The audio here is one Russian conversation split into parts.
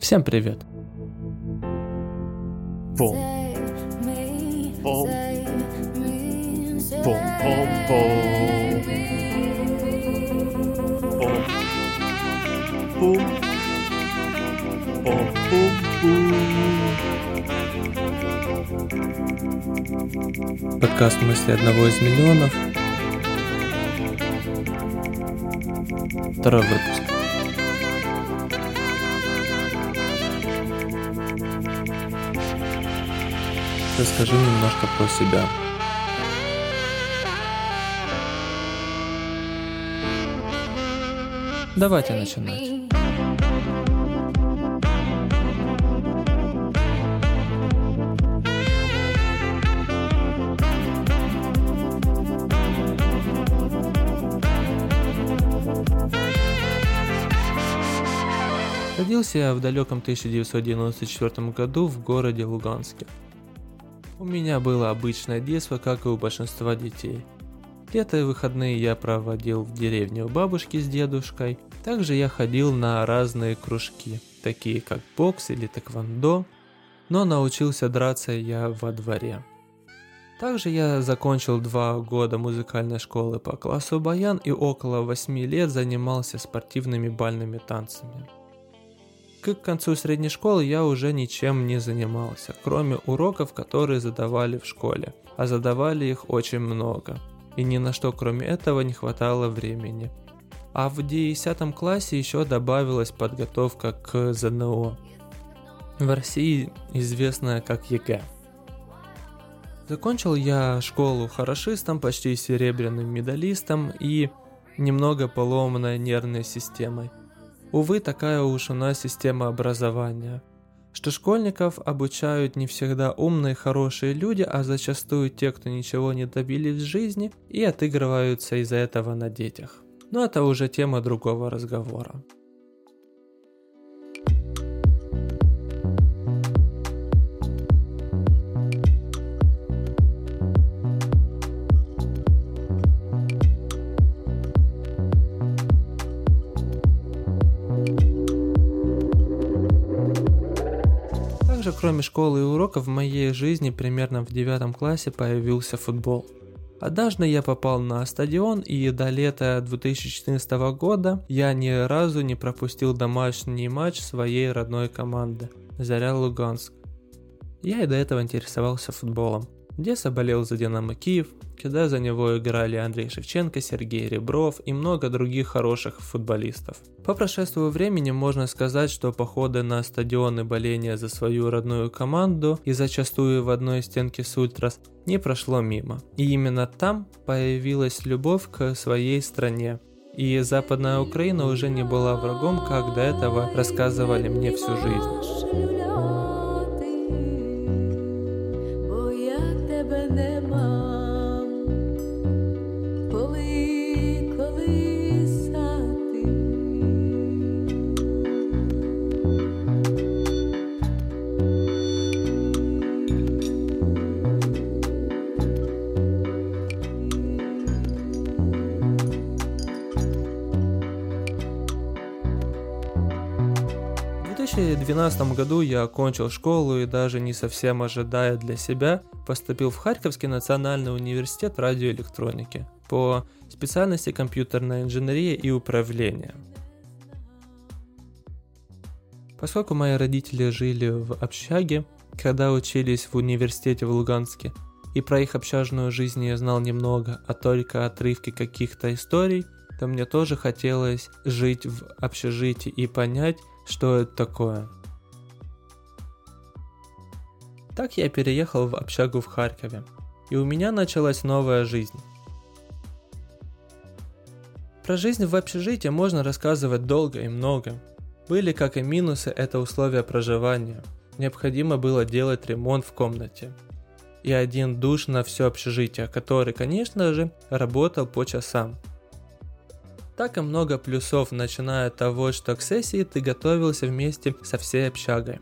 Всем привет! Бум. Бум. Бум, бум, бум. Бум. Подкаст «Мысли одного из миллионов». Второй выпуск. Расскажи немножко про себя. Давайте начинать. Родился я в далеком 1994 году в городе Луганске. У меня было обычное детство, как и у большинства детей. Лето и выходные я проводил в деревне у бабушки с дедушкой. Также я ходил на разные кружки, такие как бокс или тэквондо, но научился драться я во дворе. Также я закончил два года музыкальной школы по классу баян и около восьми лет занимался спортивными бальными танцами. К концу средней школы я уже ничем не занимался, кроме уроков, которые задавали в школе, а задавали их очень много. И ни на что кроме этого не хватало времени. А в 10 классе еще добавилась подготовка к ЗНО. В России известная как ЕГЭ. Закончил я школу хорошистом, почти серебряным медалистом и немного поломанной нервной системой. Увы, такая уж у нас система образования. Что школьников обучают не всегда умные, хорошие люди, а зачастую те, кто ничего не добились в жизни и отыгрываются из-за этого на детях. Но это уже тема другого разговора. Также, кроме школы и уроков, в моей жизни примерно в девятом классе появился футбол. Однажды я попал на стадион и до лета 2014 года я ни разу не пропустил домашний матч своей родной команды Заря Луганск. Я и до этого интересовался футболом. Деса болел за Динамо Киев, когда за него играли Андрей Шевченко, Сергей Ребров и много других хороших футболистов. По прошествию времени можно сказать, что походы на стадионы боления за свою родную команду и зачастую в одной стенке с Ультрас не прошло мимо. И именно там появилась любовь к своей стране. И Западная Украина уже не была врагом, как до этого рассказывали мне всю жизнь. 2012 году я окончил школу и даже не совсем ожидая для себя, поступил в Харьковский национальный университет радиоэлектроники по специальности компьютерная инженерия и управление. Поскольку мои родители жили в общаге, когда учились в университете в Луганске, и про их общажную жизнь я знал немного, а только отрывки каких-то историй, то мне тоже хотелось жить в общежитии и понять, что это такое. Так я переехал в общагу в Харькове, и у меня началась новая жизнь. Про жизнь в общежитии можно рассказывать долго и много. Были как и минусы это условия проживания. Необходимо было делать ремонт в комнате. И один душ на все общежитие, который, конечно же, работал по часам – так и много плюсов, начиная от того, что к сессии ты готовился вместе со всей общагой.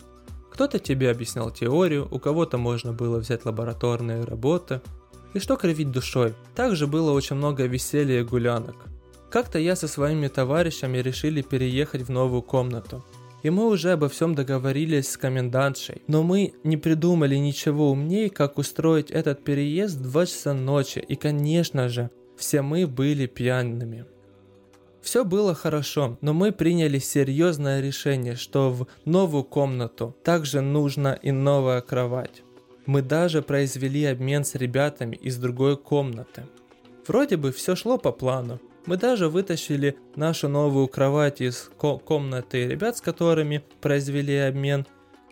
Кто-то тебе объяснял теорию, у кого-то можно было взять лабораторные работы. И что кривить душой, также было очень много веселья и гулянок. Как-то я со своими товарищами решили переехать в новую комнату. И мы уже обо всем договорились с комендантшей. Но мы не придумали ничего умнее, как устроить этот переезд в 2 часа ночи. И, конечно же, все мы были пьяными. Все было хорошо, но мы приняли серьезное решение, что в новую комнату также нужна и новая кровать. Мы даже произвели обмен с ребятами из другой комнаты. Вроде бы все шло по плану. Мы даже вытащили нашу новую кровать из ко- комнаты ребят, с которыми произвели обмен.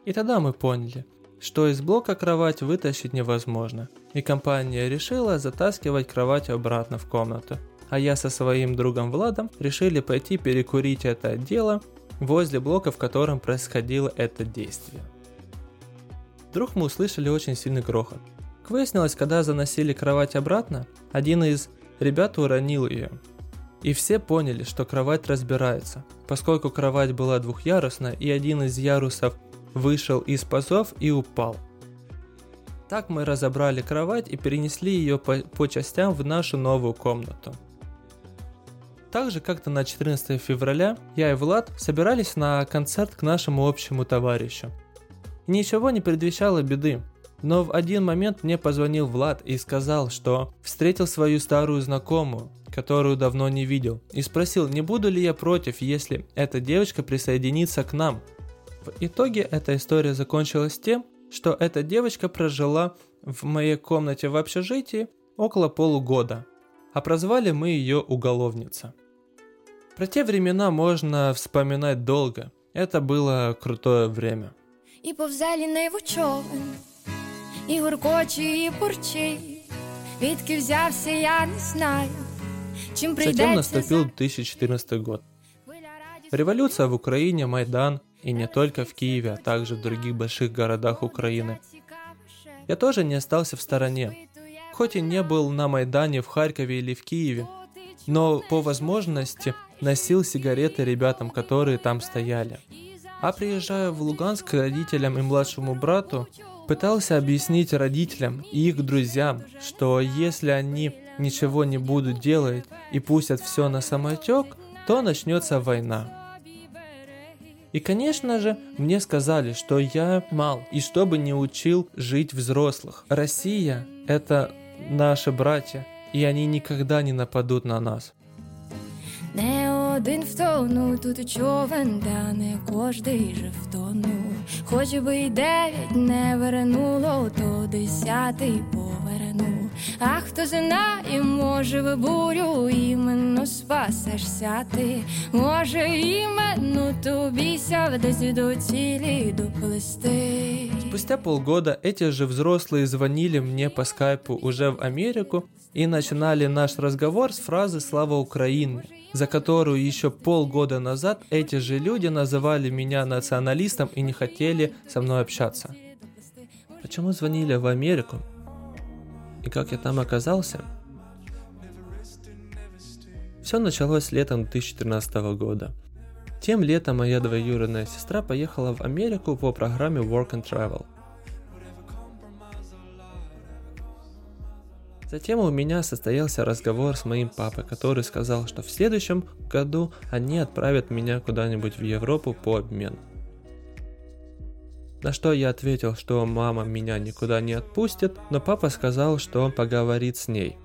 И тогда мы поняли, что из блока кровать вытащить невозможно. И компания решила затаскивать кровать обратно в комнату. А я со своим другом Владом решили пойти перекурить это дело возле блока, в котором происходило это действие. Вдруг мы услышали очень сильный грохот. Как выяснилось, когда заносили кровать обратно, один из ребят уронил ее. И все поняли, что кровать разбирается, поскольку кровать была двухъярусная и один из ярусов вышел из пазов и упал. Так мы разобрали кровать и перенесли ее по, по частям в нашу новую комнату. Также как-то на 14 февраля я и Влад собирались на концерт к нашему общему товарищу. Ничего не предвещало беды, но в один момент мне позвонил Влад и сказал, что встретил свою старую знакомую, которую давно не видел, и спросил, не буду ли я против, если эта девочка присоединится к нам. В итоге эта история закончилась тем, что эта девочка прожила в моей комнате в общежитии около полугода, а прозвали мы ее уголовница. Про те времена можно вспоминать долго, это было крутое время. І повзе ліниву човен, і гуркоче, і бурчить. Відки взявся, я не знаю. Чим Затем прийдеться наступил 2014 год. Революция в Украине, Майдан, и не только в Киеве, а также в других больших городах Украины. Я тоже не остался в стороне. Хоть и не был на Майдане в Харькове или в Киеве, но по возможности носил сигареты ребятам, которые там стояли. А приезжая в Луганск к родителям и младшему брату, пытался объяснить родителям и их друзьям, что если они ничего не будут делать и пустят все на самотек, то начнется война. И, конечно же, мне сказали, что я мал, и чтобы не учил жить взрослых. Россия – это наши браття, і они ніколи не нападуть на нас. Не один втонув тут човен, та не кожний же втонув. Хоч би й дев'ять не вернуло, то десятий повернув. А хто знає, може в бурю іменно спасешся ти. Може іменно тобі ся десь до цілі доплести. Спустя полгода эти же взрослые звонили мне по скайпу уже в Америку и начинали наш разговор с фразы «Слава Украине», за которую еще полгода назад эти же люди называли меня националистом и не хотели со мной общаться. Почему звонили в Америку? И как я там оказался? Все началось летом 2013 года. Тем летом моя двоюродная сестра поехала в Америку по программе Work and Travel. Затем у меня состоялся разговор с моим папой, который сказал, что в следующем году они отправят меня куда-нибудь в Европу по обмену. На что я ответил, что мама меня никуда не отпустит, но папа сказал, что он поговорит с ней.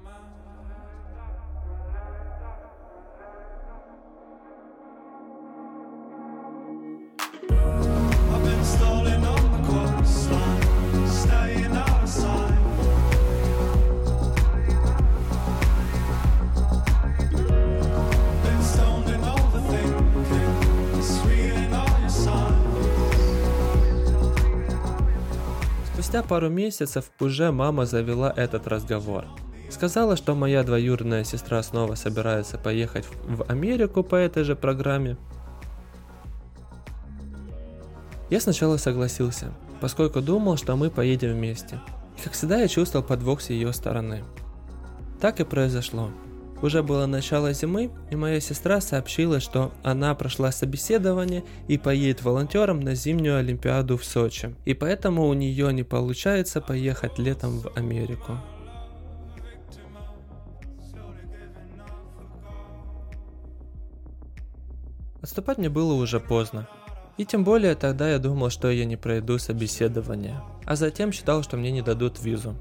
Пару месяцев уже мама завела этот разговор. Сказала, что моя двоюродная сестра снова собирается поехать в Америку по этой же программе. Я сначала согласился, поскольку думал, что мы поедем вместе. И как всегда я чувствовал подвох с ее стороны. Так и произошло. Уже было начало зимы, и моя сестра сообщила, что она прошла собеседование и поедет волонтером на зимнюю Олимпиаду в Сочи. И поэтому у нее не получается поехать летом в Америку. Отступать мне было уже поздно. И тем более тогда я думал, что я не пройду собеседование. А затем считал, что мне не дадут визу.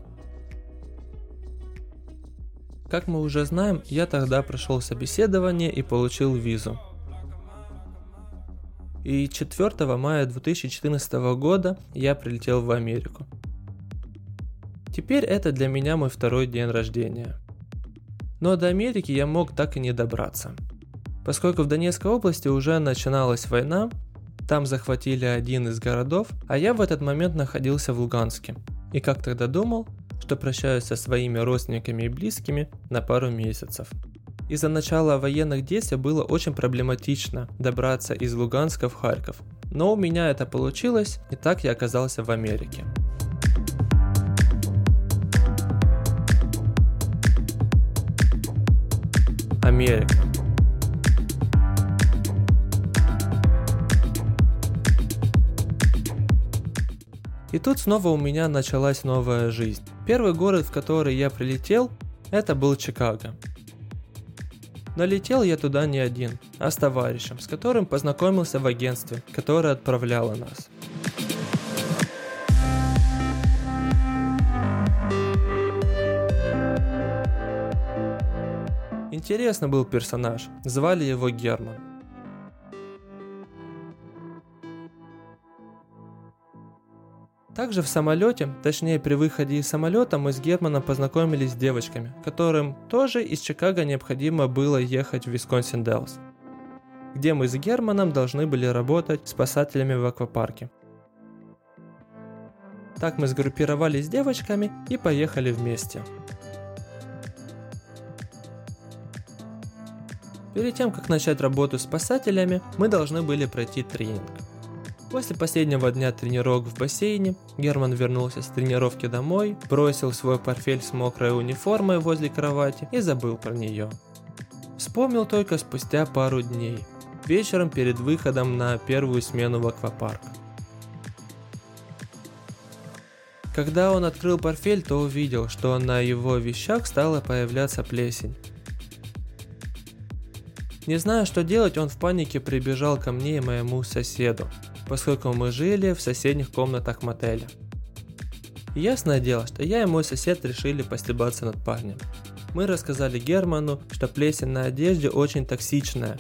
Как мы уже знаем, я тогда прошел собеседование и получил визу. И 4 мая 2014 года я прилетел в Америку. Теперь это для меня мой второй день рождения. Но до Америки я мог так и не добраться. Поскольку в Донецкой области уже начиналась война, там захватили один из городов, а я в этот момент находился в Луганске. И как тогда думал, что прощаюсь со своими родственниками и близкими на пару месяцев. Из-за начала военных действий было очень проблематично добраться из Луганска в Харьков. Но у меня это получилось, и так я оказался в Америке. Америка. И тут снова у меня началась новая жизнь. Первый город, в который я прилетел, это был Чикаго. Но летел я туда не один, а с товарищем, с которым познакомился в агентстве, которое отправляло нас. Интересно был персонаж, звали его Герман. Также в самолете, точнее при выходе из самолета, мы с Германом познакомились с девочками, которым тоже из Чикаго необходимо было ехать в Висконсин Делс, где мы с Германом должны были работать спасателями в аквапарке. Так мы сгруппировались с девочками и поехали вместе. Перед тем, как начать работу с спасателями, мы должны были пройти тренинг – После последнего дня тренировок в бассейне, Герман вернулся с тренировки домой, бросил свой портфель с мокрой униформой возле кровати и забыл про нее. Вспомнил только спустя пару дней, вечером перед выходом на первую смену в аквапарк. Когда он открыл портфель, то увидел, что на его вещах стала появляться плесень. Не зная, что делать, он в панике прибежал ко мне и моему соседу, поскольку мы жили в соседних комнатах мотеля. И ясное дело, что я и мой сосед решили постебаться над парнем. Мы рассказали Герману, что плесень на одежде очень токсичная,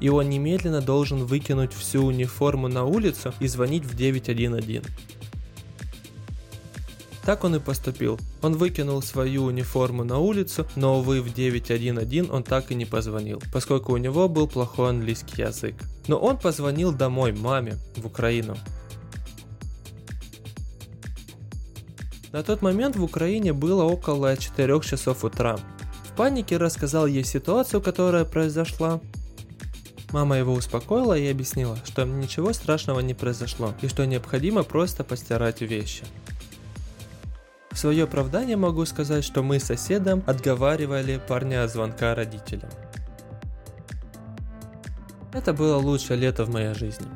и он немедленно должен выкинуть всю униформу на улицу и звонить в 911. Так он и поступил. Он выкинул свою униформу на улицу, но, увы, в 911 он так и не позвонил, поскольку у него был плохой английский язык. Но он позвонил домой маме в Украину. На тот момент в Украине было около 4 часов утра. В панике рассказал ей ситуацию, которая произошла. Мама его успокоила и объяснила, что ничего страшного не произошло и что необходимо просто постирать вещи. В свое оправдание могу сказать, что мы с соседом отговаривали парня от звонка родителям. Это было лучшее лето в моей жизни.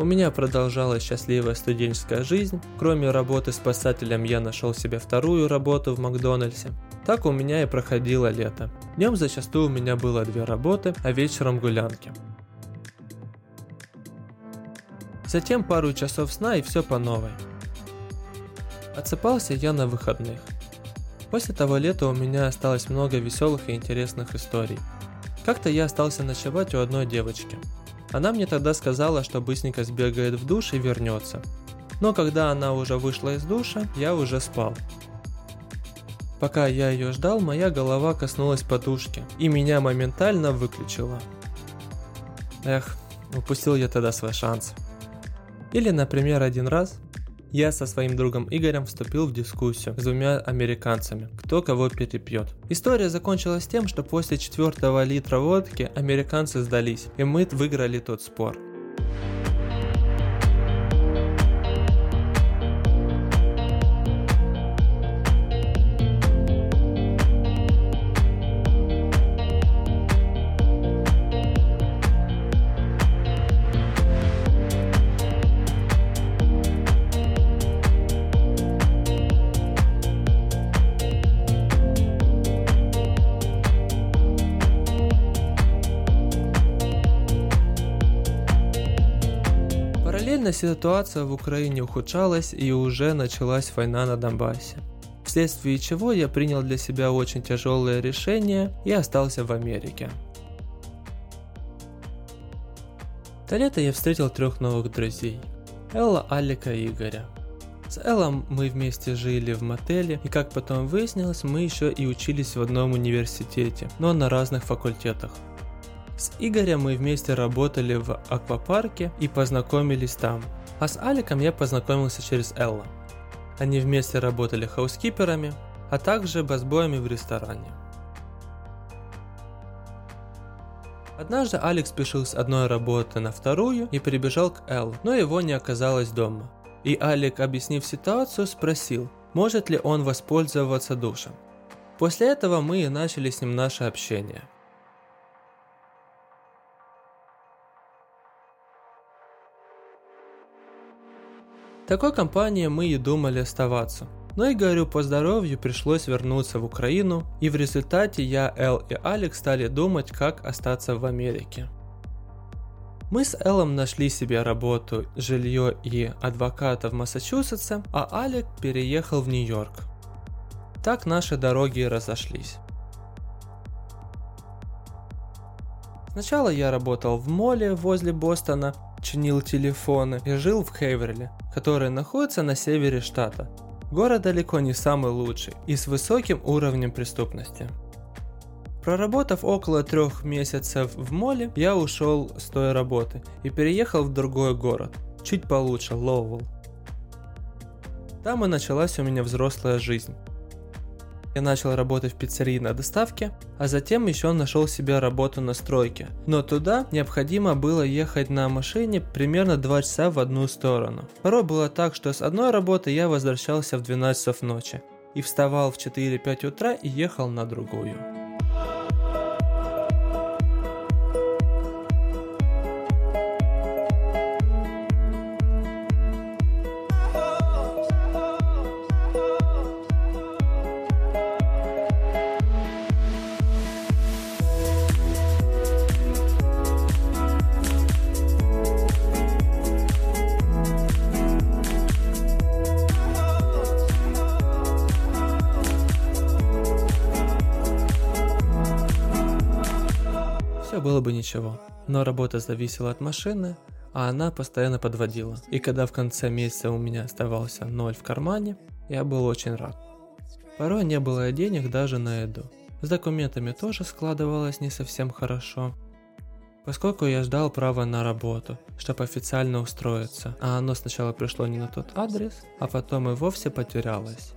У меня продолжалась счастливая студенческая жизнь. Кроме работы спасателем я нашел себе вторую работу в Макдональдсе. Так у меня и проходило лето. Днем зачастую у меня было две работы, а вечером гулянки. Затем пару часов сна и все по новой. Отсыпался я на выходных. После того лета у меня осталось много веселых и интересных историй. Как-то я остался ночевать у одной девочки. Она мне тогда сказала, что быстренько сбегает в душ и вернется. Но когда она уже вышла из душа, я уже спал. Пока я ее ждал, моя голова коснулась подушки, и меня моментально выключила. Эх, упустил я тогда свой шанс. Или, например, один раз я со своим другом Игорем вступил в дискуссию с двумя американцами, кто кого перепьет. История закончилась тем, что после четвертого литра водки американцы сдались, и мы выиграли тот спор. Ситуация в Украине ухудшалась и уже началась война на Донбассе. Вследствие чего я принял для себя очень тяжелое решение и остался в Америке. До лета я встретил трех новых друзей. Элла, Алика и Игоря. С Эллом мы вместе жили в мотеле, и как потом выяснилось, мы еще и учились в одном университете, но на разных факультетах. С Игорем мы вместе работали в аквапарке и познакомились там. А с Аликом я познакомился через Элла. Они вместе работали хаускиперами, а также басбоями в ресторане. Однажды Алекс спешил с одной работы на вторую и прибежал к Эл, но его не оказалось дома. И Алик, объяснив ситуацию, спросил, может ли он воспользоваться душем. После этого мы и начали с ним наше общение. Такой компании мы и думали оставаться. Но и говорю, по здоровью пришлось вернуться в Украину, и в результате я, Эл и Алекс стали думать, как остаться в Америке. Мы с Эллом нашли себе работу, жилье и адвоката в Массачусетсе, а Алек переехал в Нью-Йорк. Так наши дороги разошлись. Сначала я работал в моле возле Бостона, чинил телефоны и жил в Хейверле, который находится на севере штата. Город далеко не самый лучший и с высоким уровнем преступности. Проработав около трех месяцев в моле, я ушел с той работы и переехал в другой город, чуть получше, Лоуэлл. Там и началась у меня взрослая жизнь. Я начал работать в пиццерии на доставке, а затем еще нашел себе работу на стройке. Но туда необходимо было ехать на машине примерно 2 часа в одну сторону. Порой было так, что с одной работы я возвращался в 12 часов ночи и вставал в 4-5 утра и ехал на другую. Все было бы ничего, но работа зависела от машины, а она постоянно подводила. И когда в конце месяца у меня оставался ноль в кармане, я был очень рад. Порой не было денег даже на еду. С документами тоже складывалось не совсем хорошо. Поскольку я ждал права на работу, чтобы официально устроиться, а оно сначала пришло не на тот адрес, а потом и вовсе потерялось.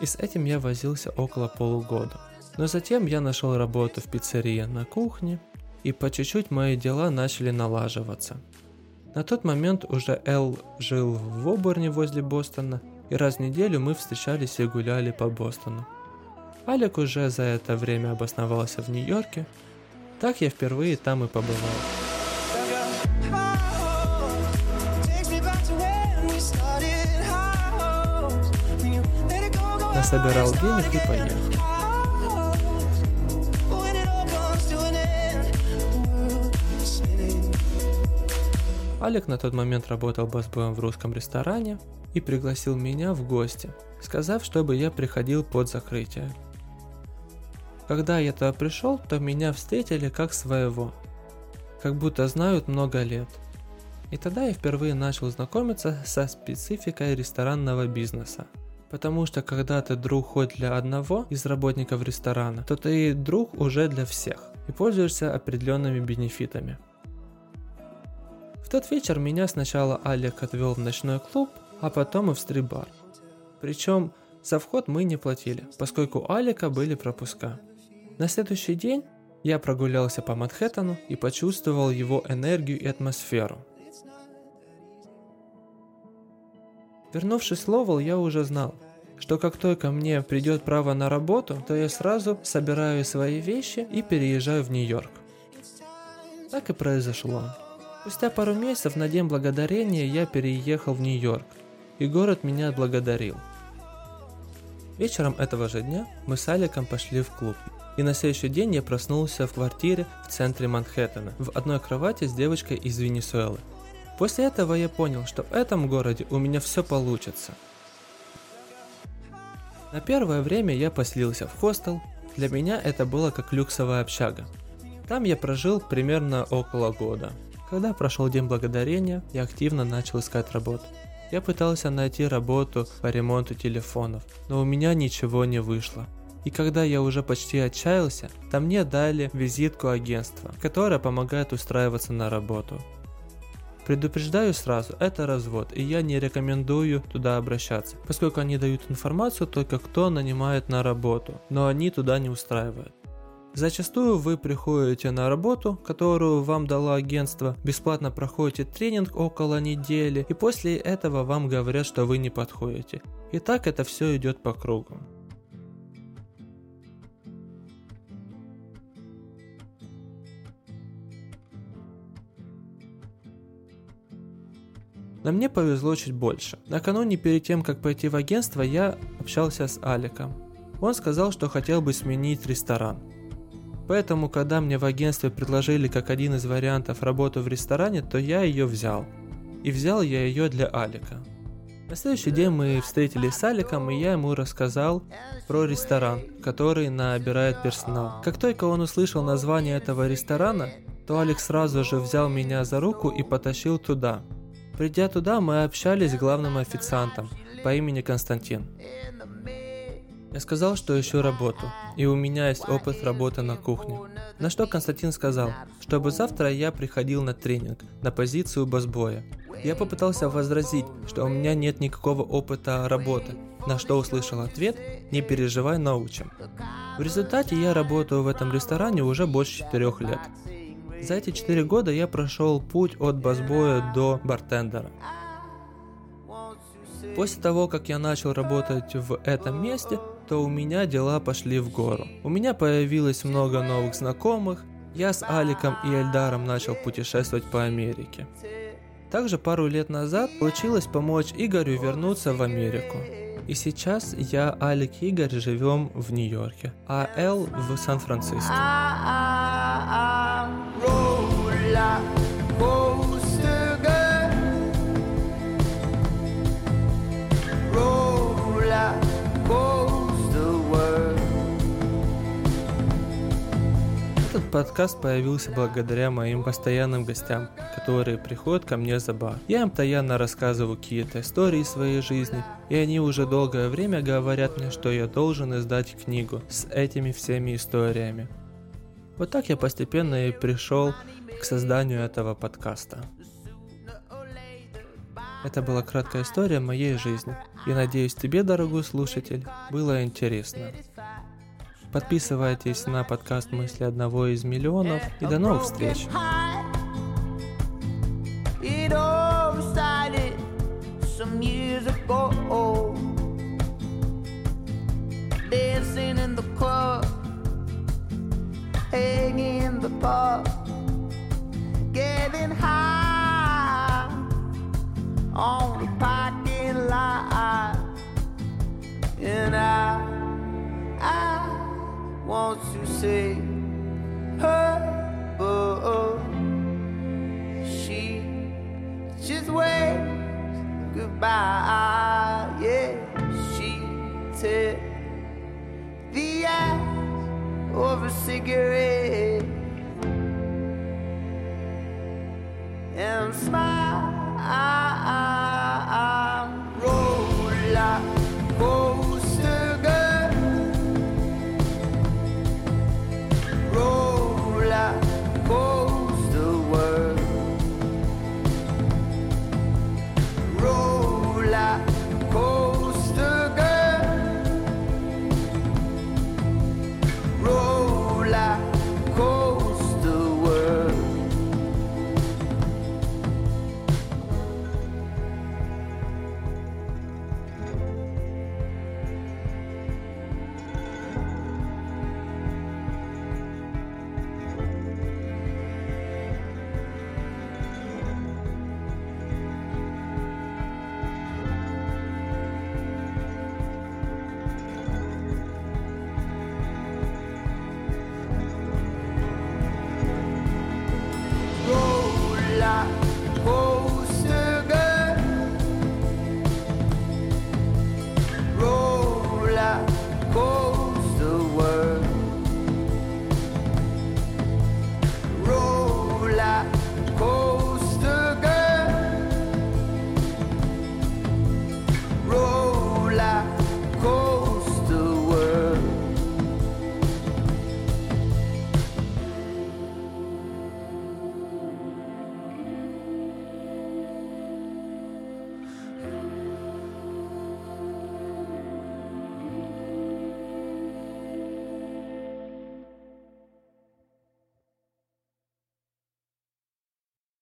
И с этим я возился около полугода. Но затем я нашел работу в пиццерии на кухне, и по чуть-чуть мои дела начали налаживаться. На тот момент уже Эл жил в Оборне возле Бостона, и раз в неделю мы встречались и гуляли по Бостону. Алек уже за это время обосновался в Нью-Йорке, так я впервые там и побывал. Насобирал денег и поехал. Алек на тот момент работал басбоем в русском ресторане и пригласил меня в гости, сказав, чтобы я приходил под закрытие. Когда я туда пришел, то меня встретили как своего, как будто знают много лет. И тогда я впервые начал знакомиться со спецификой ресторанного бизнеса. Потому что когда ты друг хоть для одного из работников ресторана, то ты друг уже для всех и пользуешься определенными бенефитами. В тот вечер меня сначала Алек отвел в ночной клуб, а потом и в стрип-бар. Причем за вход мы не платили, поскольку у Алика были пропуска. На следующий день я прогулялся по Манхэттену и почувствовал его энергию и атмосферу. Вернувшись в Ловел, я уже знал, что как только мне придет право на работу, то я сразу собираю свои вещи и переезжаю в Нью-Йорк. Так и произошло. Спустя пару месяцев на День Благодарения я переехал в Нью-Йорк, и город меня отблагодарил. Вечером этого же дня мы с Аликом пошли в клуб, и на следующий день я проснулся в квартире в центре Манхэттена, в одной кровати с девочкой из Венесуэлы. После этого я понял, что в этом городе у меня все получится. На первое время я поселился в хостел. Для меня это было как люксовая общага. Там я прожил примерно около года. Когда прошел День Благодарения, я активно начал искать работу. Я пытался найти работу по ремонту телефонов, но у меня ничего не вышло. И когда я уже почти отчаялся, то мне дали визитку агентства, которое помогает устраиваться на работу. Предупреждаю сразу, это развод, и я не рекомендую туда обращаться, поскольку они дают информацию только кто нанимает на работу, но они туда не устраивают. Зачастую вы приходите на работу, которую вам дало агентство, бесплатно проходите тренинг около недели, и после этого вам говорят, что вы не подходите. И так это все идет по кругу. Но мне повезло чуть больше. Накануне перед тем, как пойти в агентство, я общался с Аликом. Он сказал, что хотел бы сменить ресторан. Поэтому, когда мне в агентстве предложили как один из вариантов работу в ресторане, то я ее взял. И взял я ее для Алика. На следующий день мы встретились с Аликом, и я ему рассказал про ресторан, который набирает персонал. Как только он услышал название этого ресторана, то Алекс сразу же взял меня за руку и потащил туда – Придя туда, мы общались с главным официантом по имени Константин. Я сказал, что ищу работу, и у меня есть опыт работы на кухне. На что Константин сказал, чтобы завтра я приходил на тренинг, на позицию басбоя. Я попытался возразить, что у меня нет никакого опыта работы, на что услышал ответ «Не переживай, научим». В результате я работаю в этом ресторане уже больше четырех лет. За эти 4 года я прошел путь от басбоя до бартендера. После того, как я начал работать в этом месте, то у меня дела пошли в гору. У меня появилось много новых знакомых, я с Аликом и Эльдаром начал путешествовать по Америке. Также пару лет назад получилось помочь Игорю вернуться в Америку. И сейчас я, Алик и Игорь живем в Нью-Йорке, а Эл в Сан-Франциско. Подкаст появился благодаря моим постоянным гостям, которые приходят ко мне за бар. Я им постоянно рассказываю какие-то истории своей жизни, и они уже долгое время говорят мне, что я должен издать книгу с этими всеми историями. Вот так я постепенно и пришел к созданию этого подкаста. Это была краткая история моей жизни. И надеюсь, тебе, дорогой слушатель, было интересно. Подписывайтесь на подкаст «Мысли одного из миллионов» и до новых встреч! On the parking lot, and I want to say her, but oh, oh. she just waves goodbye. Yeah, she took the ash of a cigarette and smile.